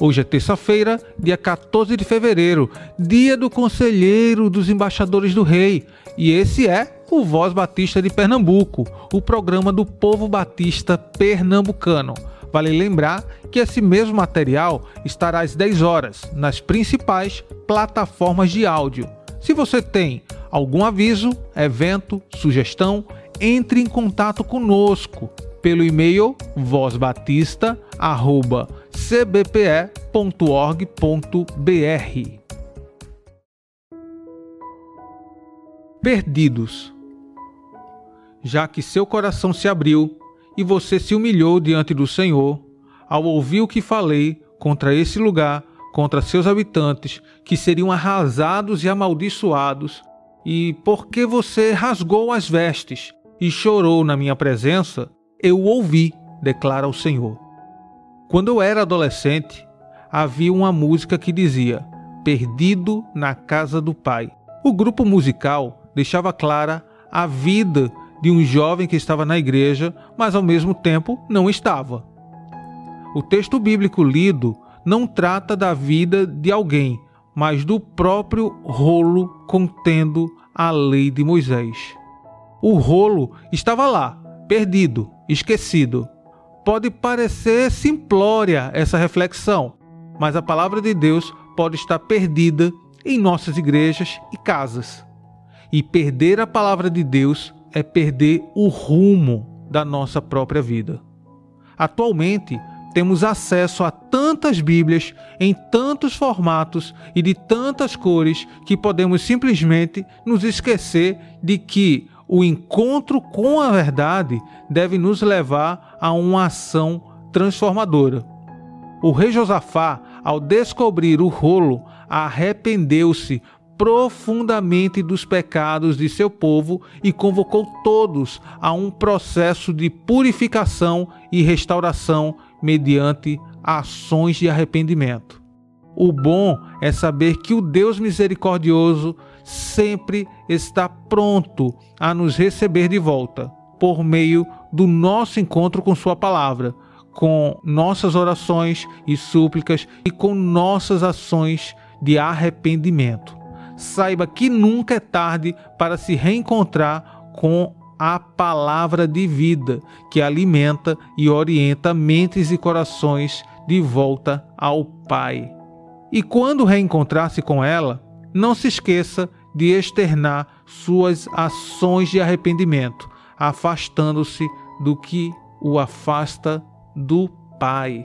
Hoje é terça-feira, dia 14 de fevereiro, dia do Conselheiro dos Embaixadores do Rei, e esse é o Voz Batista de Pernambuco, o programa do povo batista pernambucano. Vale lembrar que esse mesmo material estará às 10 horas nas principais plataformas de áudio. Se você tem algum aviso, evento, sugestão, entre em contato conosco pelo e-mail vozbatista@cbpe.org.br. Perdidos. Já que seu coração se abriu e você se humilhou diante do Senhor, ao ouvir o que falei contra esse lugar, contra seus habitantes, que seriam arrasados e amaldiçoados, e porque você rasgou as vestes e chorou na minha presença, eu ouvi, declara o Senhor. Quando eu era adolescente, havia uma música que dizia Perdido na Casa do Pai. O grupo musical deixava clara a vida de um jovem que estava na igreja, mas ao mesmo tempo não estava. O texto bíblico lido não trata da vida de alguém, mas do próprio rolo contendo a lei de Moisés. O rolo estava lá, perdido, esquecido. Pode parecer simplória essa reflexão, mas a palavra de Deus pode estar perdida em nossas igrejas e casas. E perder a palavra de Deus é perder o rumo da nossa própria vida. Atualmente, temos acesso a tantas Bíblias em tantos formatos e de tantas cores que podemos simplesmente nos esquecer de que o encontro com a verdade deve nos levar a uma ação transformadora. O rei Josafá, ao descobrir o rolo, arrependeu-se profundamente dos pecados de seu povo e convocou todos a um processo de purificação e restauração mediante ações de arrependimento. O bom é saber que o Deus misericordioso sempre está pronto a nos receber de volta, por meio do nosso encontro com Sua palavra, com nossas orações e súplicas e com nossas ações de arrependimento. Saiba que nunca é tarde para se reencontrar com a palavra de vida que alimenta e orienta mentes e corações de volta ao Pai. E quando reencontrar-se com ela, não se esqueça de externar suas ações de arrependimento, afastando-se do que o afasta do Pai.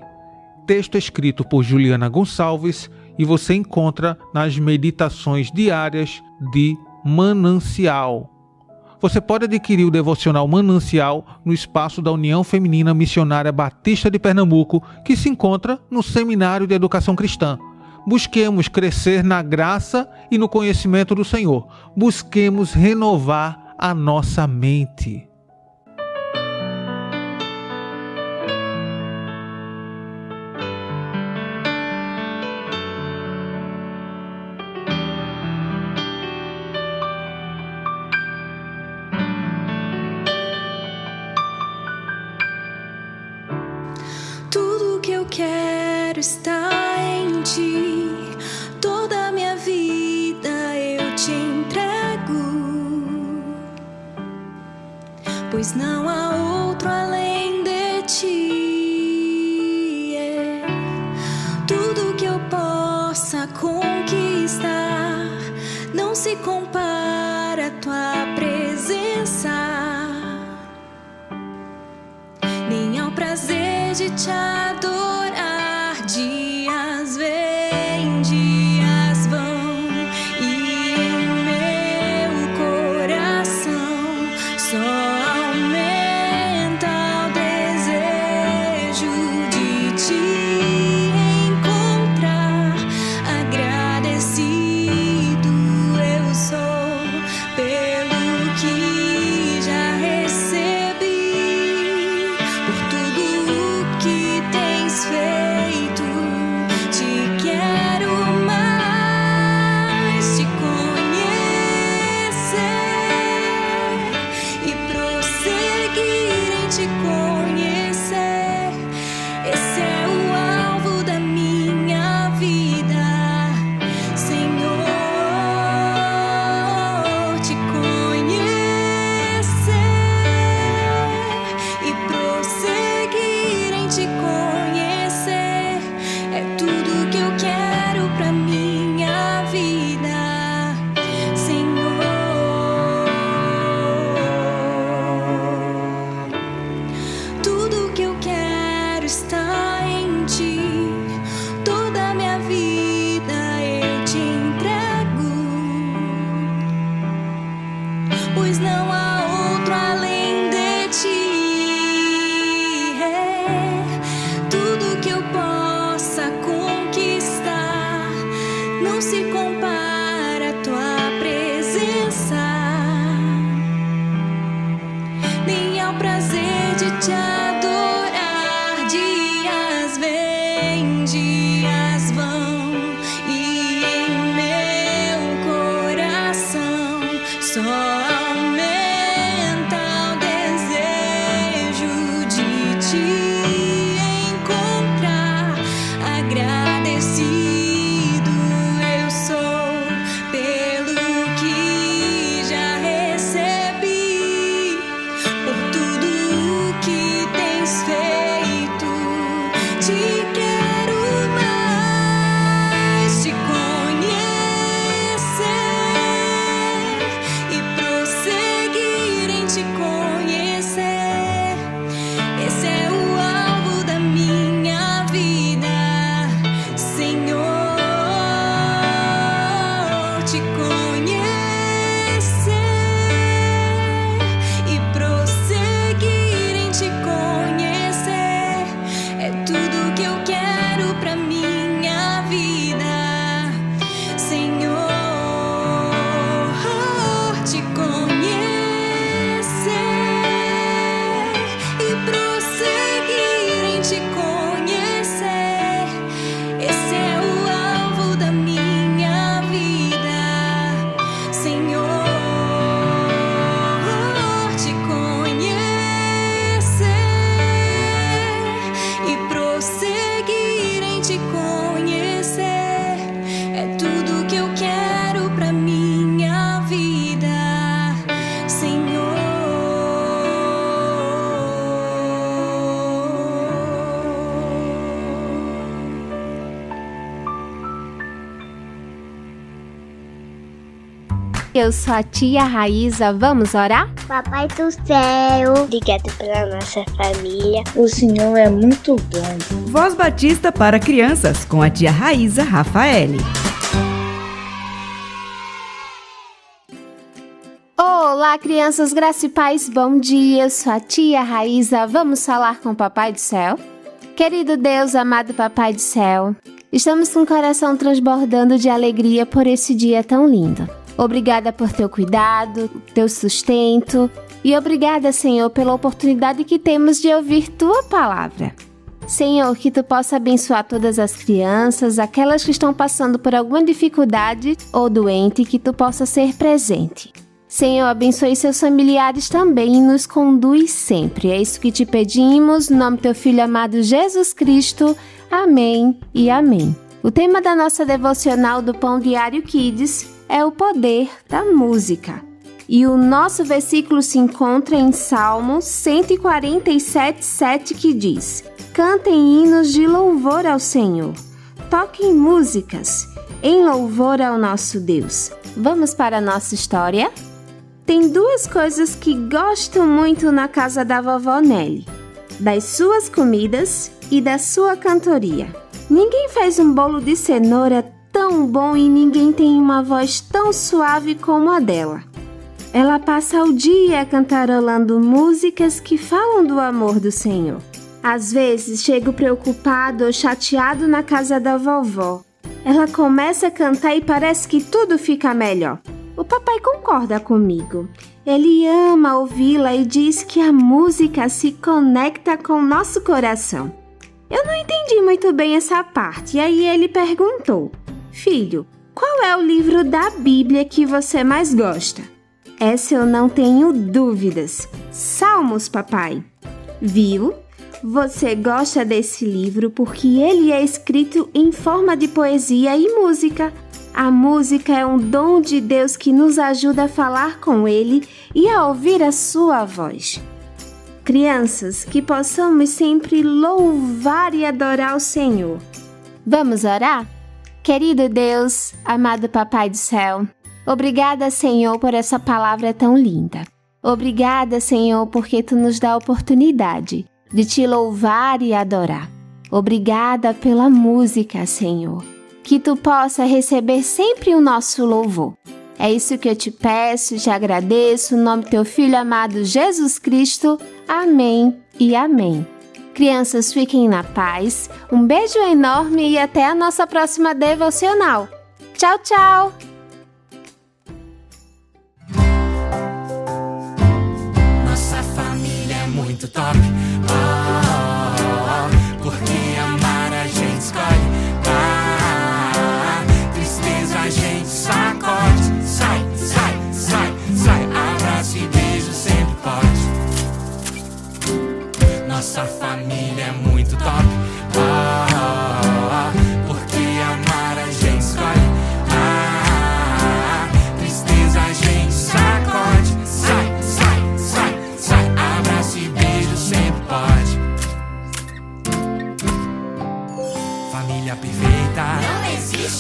Texto escrito por Juliana Gonçalves e você encontra nas meditações diárias de Manancial. Você pode adquirir o devocional Manancial no espaço da União Feminina Missionária Batista de Pernambuco, que se encontra no Seminário de Educação Cristã busquemos crescer na graça e no conhecimento do Senhor. Busquemos renovar a nossa mente. Eu sou a tia Raíza. Vamos orar? Papai do céu, obrigado pela nossa família. O Senhor é muito bom. Voz Batista para crianças com a tia Raíza Rafael. Olá, crianças, graça e paz, bom dia. Eu sou a tia Raíza. Vamos falar com o Papai do Céu? Querido Deus, amado Papai do Céu, estamos com o coração transbordando de alegria por esse dia tão lindo. Obrigada por teu cuidado, teu sustento e obrigada, Senhor, pela oportunidade que temos de ouvir tua palavra. Senhor, que tu possa abençoar todas as crianças, aquelas que estão passando por alguma dificuldade ou doente, que tu possa ser presente. Senhor, abençoe seus familiares também e nos conduz sempre. É isso que te pedimos, no nome do teu filho amado Jesus Cristo. Amém e amém. O tema da nossa devocional do Pão Diário Kids é o poder da música. E o nosso versículo se encontra em Salmo 147, 7, que diz: Cantem hinos de louvor ao Senhor, toquem músicas em louvor ao nosso Deus. Vamos para a nossa história? Tem duas coisas que gosto muito na casa da vovó Nelly: das suas comidas e da sua cantoria. Ninguém faz um bolo de cenoura tão bom e ninguém tem uma voz tão suave como a dela. Ela passa o dia cantarolando músicas que falam do amor do Senhor. Às vezes chego preocupado ou chateado na casa da vovó. Ela começa a cantar e parece que tudo fica melhor. O papai concorda comigo. Ele ama ouvi-la e diz que a música se conecta com nosso coração. Eu não entendi muito bem essa parte, e aí ele perguntou: Filho, qual é o livro da Bíblia que você mais gosta? Essa eu não tenho dúvidas. Salmos, papai. Viu? Você gosta desse livro porque ele é escrito em forma de poesia e música. A música é um dom de Deus que nos ajuda a falar com Ele e a ouvir a Sua voz. Crianças, que possamos sempre louvar e adorar o Senhor. Vamos orar? Querido Deus, amado Papai do Céu, obrigada, Senhor, por essa palavra tão linda. Obrigada, Senhor, porque tu nos dá a oportunidade de te louvar e adorar. Obrigada pela música, Senhor. Que tu possa receber sempre o nosso louvor. É isso que eu te peço, te agradeço, em nome do teu filho amado Jesus Cristo. Amém e amém. Crianças, fiquem na paz. Um beijo enorme e até a nossa próxima devocional. Tchau, tchau! Nossa família é muito top. Nossa família é muito top. Oh, oh, oh,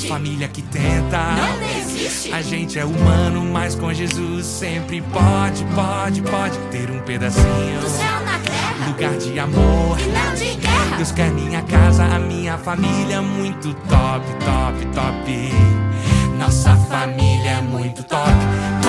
Família que tenta. Não existe. A gente é humano, mas com Jesus sempre pode, pode, pode ter um pedacinho. Do céu na terra. Lugar de amor. E não de guerra. Deus quer minha casa, a minha família muito top, top, top. Nossa família é muito top.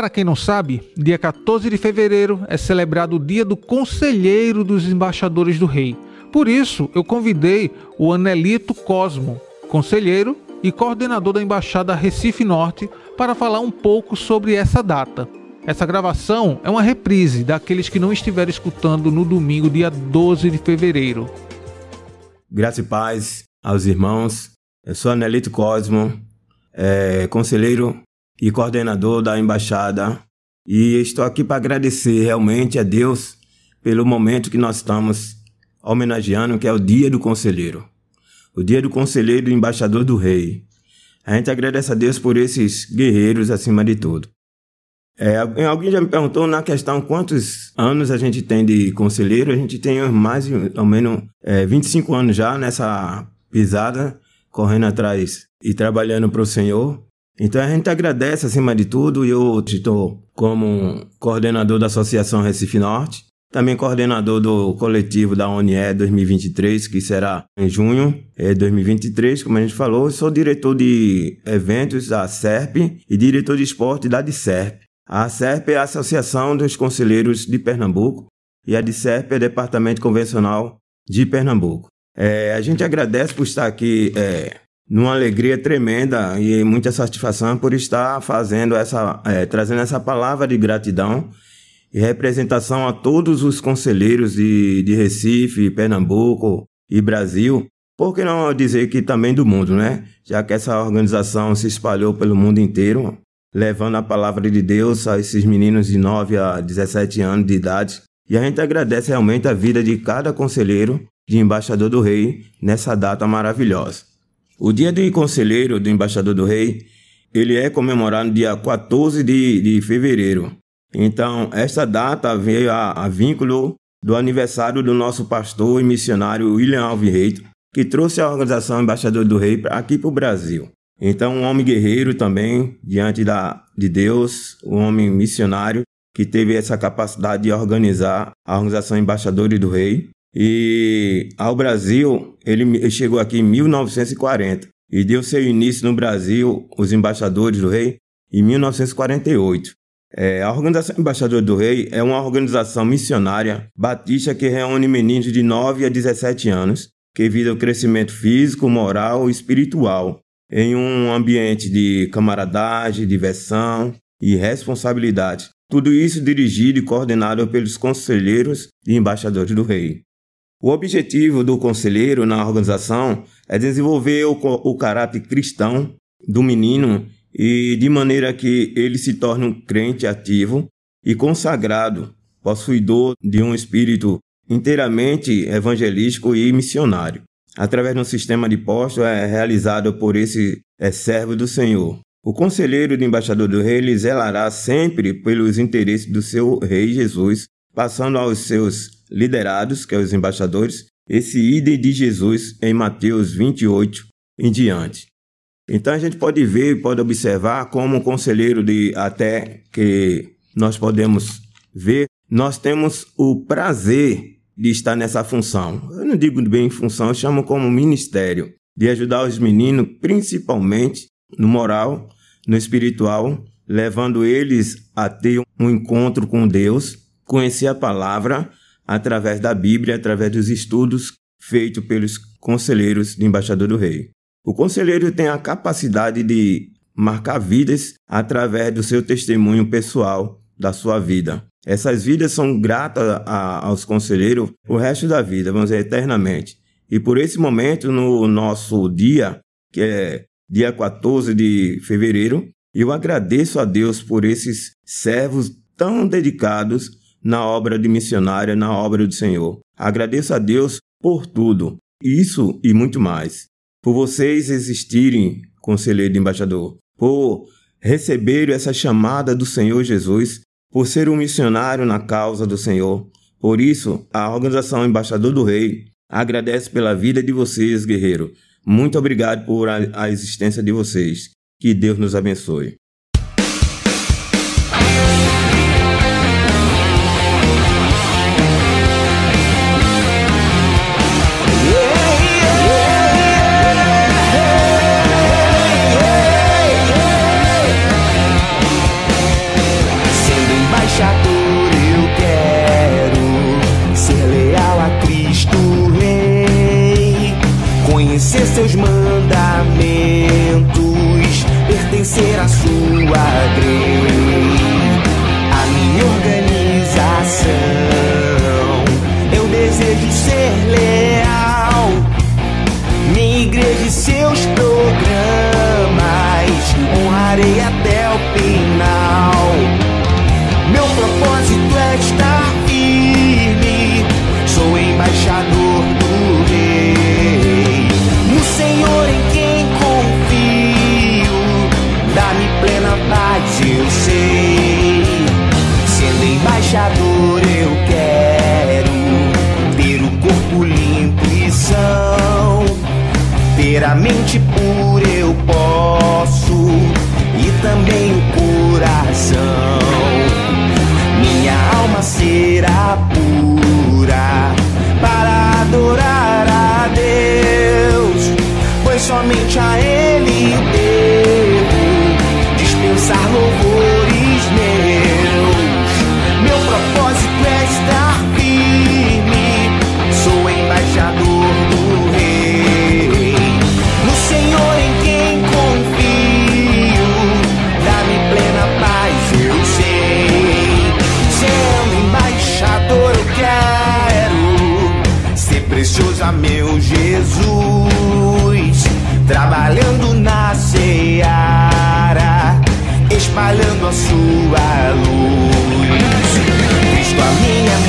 Para quem não sabe, dia 14 de fevereiro é celebrado o Dia do Conselheiro dos Embaixadores do Rei. Por isso, eu convidei o Anelito Cosmo, conselheiro e coordenador da Embaixada Recife Norte, para falar um pouco sobre essa data. Essa gravação é uma reprise daqueles que não estiveram escutando no domingo, dia 12 de fevereiro. Graça e paz aos irmãos. Eu sou Anelito Cosmo, é, conselheiro e coordenador da embaixada. E estou aqui para agradecer realmente a Deus pelo momento que nós estamos homenageando, que é o Dia do Conselheiro. O Dia do Conselheiro e Embaixador do Rei. A gente agradece a Deus por esses guerreiros acima de tudo. É, alguém já me perguntou na questão quantos anos a gente tem de conselheiro. A gente tem mais ou menos é, 25 anos já nessa pisada, correndo atrás e trabalhando para o Senhor. Então a gente agradece acima de tudo. E eu estou como coordenador da Associação Recife Norte, também coordenador do coletivo da ONE 2023, que será em junho de 2023, como a gente falou. Eu sou diretor de eventos da SERP e diretor de esporte da DICERP. A SERP é a Associação dos Conselheiros de Pernambuco e a DICERP é o Departamento Convencional de Pernambuco. É, a gente agradece por estar aqui é, numa alegria tremenda e muita satisfação por estar fazendo essa, é, trazendo essa palavra de gratidão e representação a todos os conselheiros de, de Recife, Pernambuco e Brasil. Por que não dizer que também do mundo, né? Já que essa organização se espalhou pelo mundo inteiro, levando a palavra de Deus a esses meninos de 9 a 17 anos de idade. E a gente agradece realmente a vida de cada conselheiro de embaixador do rei nessa data maravilhosa. O dia do conselheiro do embaixador do rei, ele é comemorado no dia 14 de, de fevereiro. Então, essa data veio a, a vínculo do aniversário do nosso pastor e missionário William Alves Reito, que trouxe a organização Embaixador do Rei aqui para o Brasil. Então, um homem guerreiro também, diante da, de Deus, um homem missionário, que teve essa capacidade de organizar a organização Embaixadores do Rei. E ao Brasil, ele chegou aqui em 1940 e deu seu início no Brasil, os Embaixadores do Rei, em 1948. É, a Organização Embaixador do Rei é uma organização missionária batista que reúne meninos de 9 a 17 anos que visam o crescimento físico, moral e espiritual em um ambiente de camaradagem, diversão e responsabilidade. Tudo isso dirigido e coordenado pelos conselheiros e embaixadores do rei. O objetivo do conselheiro na organização é desenvolver o, o caráter cristão do menino e de maneira que ele se torne um crente ativo e consagrado, possuidor de um espírito inteiramente evangelístico e missionário. Através de um sistema de postos é realizado por esse é, servo do Senhor. O conselheiro do embaixador do rei zelará sempre pelos interesses do seu rei Jesus, passando aos seus liderados, que é os embaixadores, esse idem de Jesus em Mateus 28 em diante. Então a gente pode ver, pode observar como um conselheiro de até que nós podemos ver, nós temos o prazer de estar nessa função. Eu não digo bem função, eu chamo como ministério, de ajudar os meninos, principalmente no moral, no espiritual, levando eles a ter um encontro com Deus, conhecer a palavra através da Bíblia, através dos estudos feitos pelos conselheiros do embaixador do rei. O conselheiro tem a capacidade de marcar vidas através do seu testemunho pessoal da sua vida. Essas vidas são gratas a, aos conselheiros o resto da vida, vamos dizer, eternamente. E por esse momento, no nosso dia, que é dia 14 de fevereiro, eu agradeço a Deus por esses servos tão dedicados na obra de missionária, na obra do Senhor. Agradeço a Deus por tudo, isso e muito mais. Por vocês existirem, conselheiro embaixador, por receber essa chamada do Senhor Jesus, por ser um missionário na causa do Senhor. Por isso, a organização Embaixador do Rei agradece pela vida de vocês, guerreiro. Muito obrigado por a, a existência de vocês. Que Deus nos abençoe. mente pura eu posso e também o coração. Minha alma será pura para adorar a Deus, pois somente a Ele. trabalhando na seara, espalhando a sua luz. Visto a minha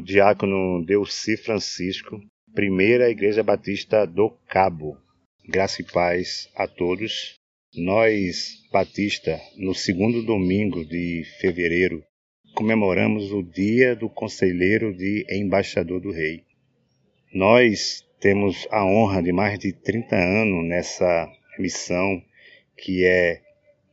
diácono Delci Francisco, Primeira Igreja Batista do Cabo. Graça e paz a todos. Nós, Batista, no segundo domingo de fevereiro, comemoramos o Dia do Conselheiro de Embaixador do Rei. Nós temos a honra de mais de 30 anos nessa missão que é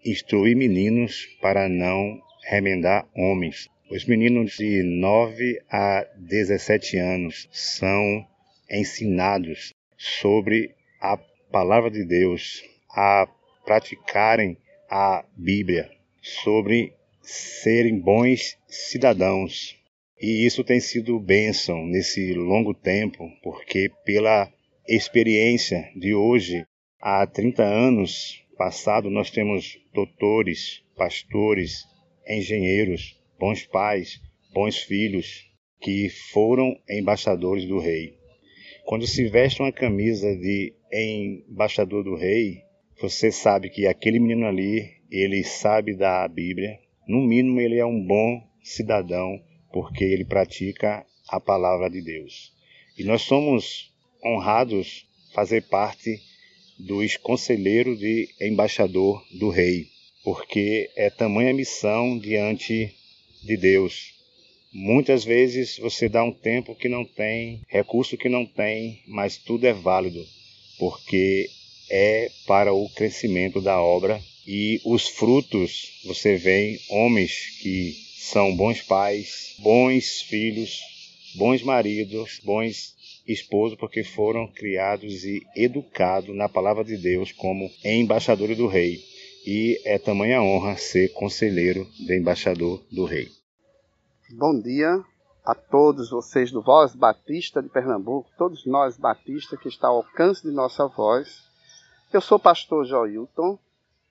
instruir meninos para não remendar homens. Os meninos de 9 a 17 anos são ensinados sobre a palavra de Deus, a praticarem a Bíblia, sobre serem bons cidadãos. E isso tem sido bênção nesse longo tempo, porque pela experiência de hoje, há 30 anos passado, nós temos doutores, pastores, engenheiros, bons pais, bons filhos, que foram embaixadores do rei. Quando se veste uma camisa de embaixador do rei, você sabe que aquele menino ali, ele sabe da Bíblia, no mínimo ele é um bom cidadão, porque ele pratica a palavra de Deus. E nós somos honrados fazer parte dos conselheiros de embaixador do rei, porque é tamanha missão diante de Deus. Muitas vezes você dá um tempo que não tem, recurso que não tem, mas tudo é válido, porque é para o crescimento da obra e os frutos você vê homens que são bons pais, bons filhos, bons maridos, bons esposo porque foram criados e educados na palavra de Deus como embaixadores do rei. E é tamanha honra ser conselheiro do embaixador do rei. Bom dia a todos vocês do Voz Batista de Pernambuco, todos nós batistas que está ao alcance de nossa voz. Eu sou pastor Joilton,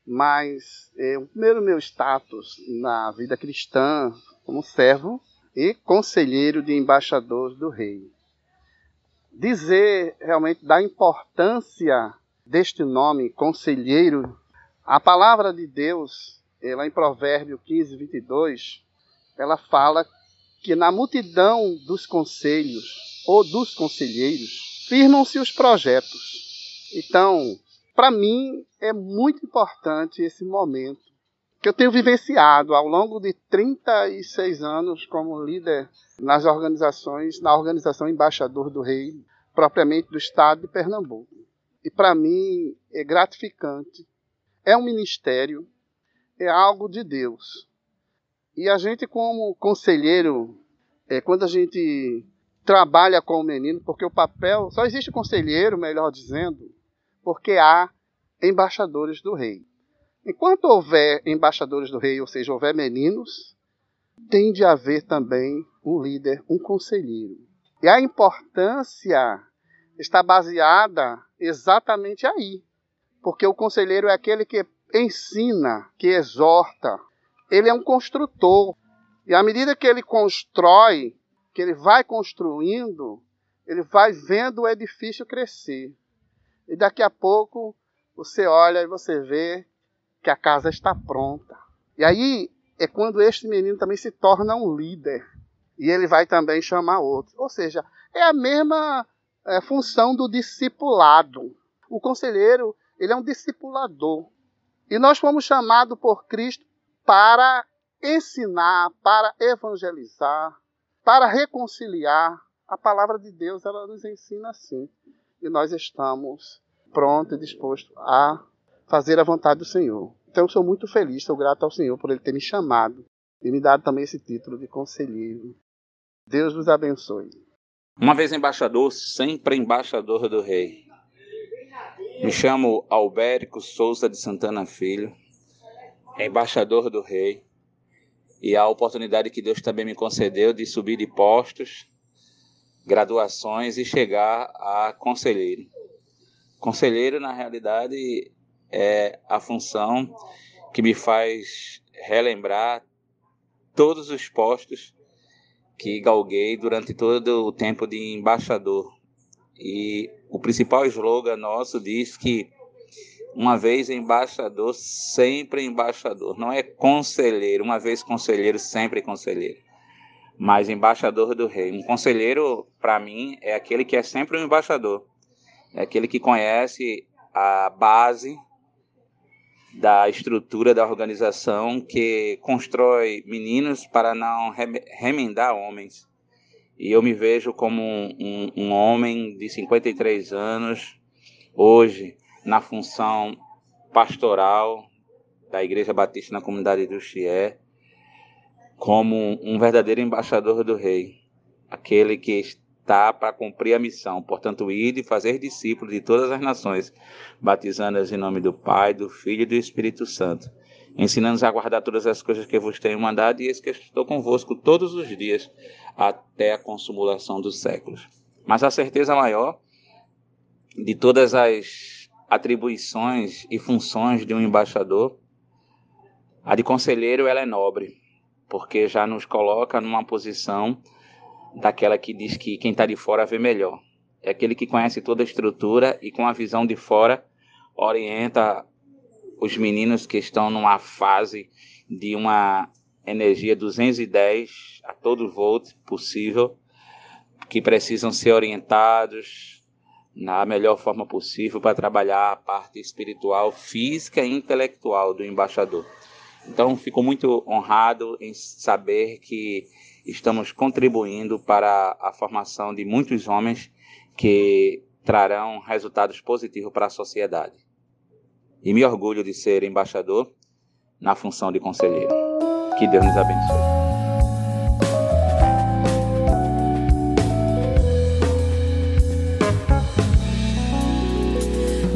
mas é, o primeiro meu status na vida cristã como servo e conselheiro de embaixadores do rei dizer realmente da importância deste nome, conselheiro. A palavra de Deus, ela em Provérbio 15, 22, ela fala que na multidão dos conselhos ou dos conselheiros firmam-se os projetos. Então, para mim é muito importante esse momento que eu tenho vivenciado ao longo de 36 anos como líder nas organizações, na organização Embaixador do Rei, propriamente do estado de Pernambuco. E para mim é gratificante. É um ministério, é algo de Deus. E a gente, como conselheiro, é, quando a gente trabalha com o menino, porque o papel. Só existe conselheiro, melhor dizendo, porque há embaixadores do rei. Enquanto houver embaixadores do rei, ou seja, houver meninos, tem de haver também um líder, um conselheiro. E a importância está baseada exatamente aí. Porque o conselheiro é aquele que ensina, que exorta. Ele é um construtor. E à medida que ele constrói, que ele vai construindo, ele vai vendo o edifício crescer. E daqui a pouco você olha e você vê que a casa está pronta. E aí é quando este menino também se torna um líder. E ele vai também chamar outros. Ou seja, é a mesma é, função do discipulado. O conselheiro, ele é um discipulador. E nós fomos chamados por Cristo para ensinar, para evangelizar, para reconciliar. A palavra de Deus, ela nos ensina assim. E nós estamos prontos e dispostos a fazer a vontade do Senhor. Então, eu sou muito feliz, sou grato ao Senhor por Ele ter me chamado e me dado também esse título de conselheiro. Deus nos abençoe. Uma vez embaixador, sempre embaixador do rei. Me chamo Albérico Souza de Santana Filho, embaixador do rei, e a oportunidade que Deus também me concedeu de subir de postos, graduações e chegar a conselheiro. Conselheiro, na realidade, é a função que me faz relembrar todos os postos que galguei durante todo o tempo de embaixador. E o principal slogan nosso diz que uma vez embaixador, sempre embaixador. Não é conselheiro, uma vez conselheiro, sempre conselheiro. mas embaixador do rei. Um conselheiro, para mim, é aquele que é sempre um embaixador. É aquele que conhece a base da estrutura da organização que constrói meninos para não remendar homens. E eu me vejo como um, um, homem de 53 anos, hoje, na função pastoral da Igreja Batista na comunidade do Chié, como um verdadeiro embaixador do Rei, aquele que está para cumprir a missão. Portanto, ir e fazer discípulos de todas as nações, batizando-as em nome do Pai, do Filho e do Espírito Santo, ensinando-nos a guardar todas as coisas que vos tenho mandado, e eis que estou convosco todos os dias, até a consumulação dos séculos. Mas a certeza maior de todas as atribuições e funções de um embaixador, a de conselheiro ela é nobre, porque já nos coloca numa posição daquela que diz que quem está de fora vê melhor. É aquele que conhece toda a estrutura e com a visão de fora orienta os meninos que estão numa fase de uma energia 210 a todo volt possível, que precisam ser orientados na melhor forma possível para trabalhar a parte espiritual, física e intelectual do embaixador. Então, fico muito honrado em saber que estamos contribuindo para a formação de muitos homens que trarão resultados positivos para a sociedade. E me orgulho de ser embaixador na função de conselheiro. Que Deus nos abençoe.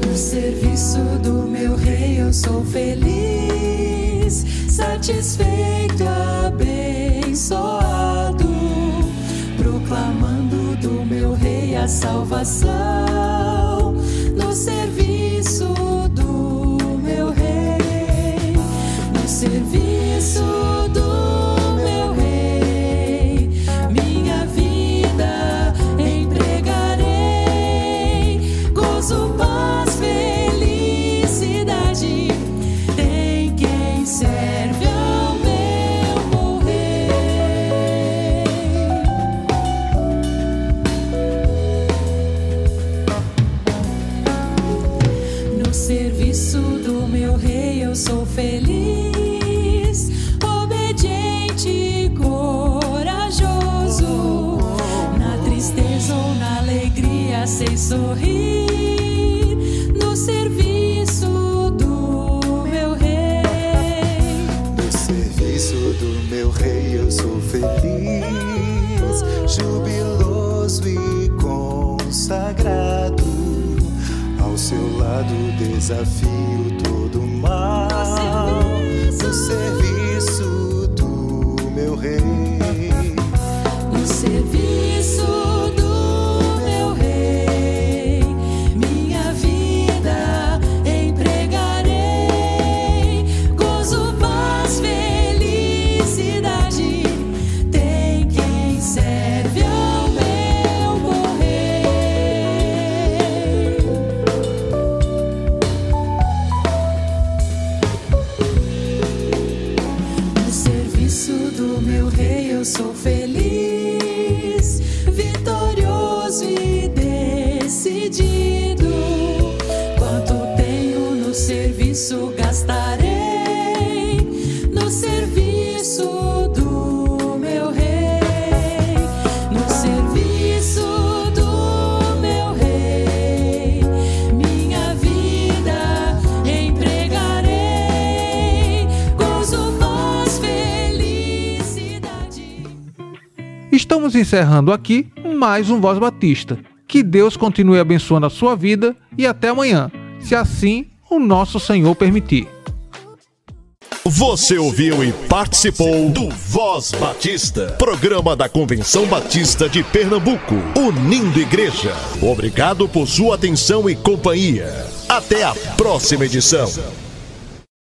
No serviço do meu rei eu sou feliz, satisfeito, abençoado proclamando do meu rei a salvação no serviço sei sorrir. No serviço do meu rei. No serviço do meu rei eu sou feliz, jubiloso e consagrado. Ao seu lado desafio todo mal. No serviço do meu rei. Rei eu sou feliz, Estamos encerrando aqui mais um Voz Batista. Que Deus continue abençoando a sua vida e até amanhã, se assim o nosso Senhor permitir. Você ouviu e participou do Voz Batista, programa da Convenção Batista de Pernambuco, unindo igreja. Obrigado por sua atenção e companhia. Até a próxima edição.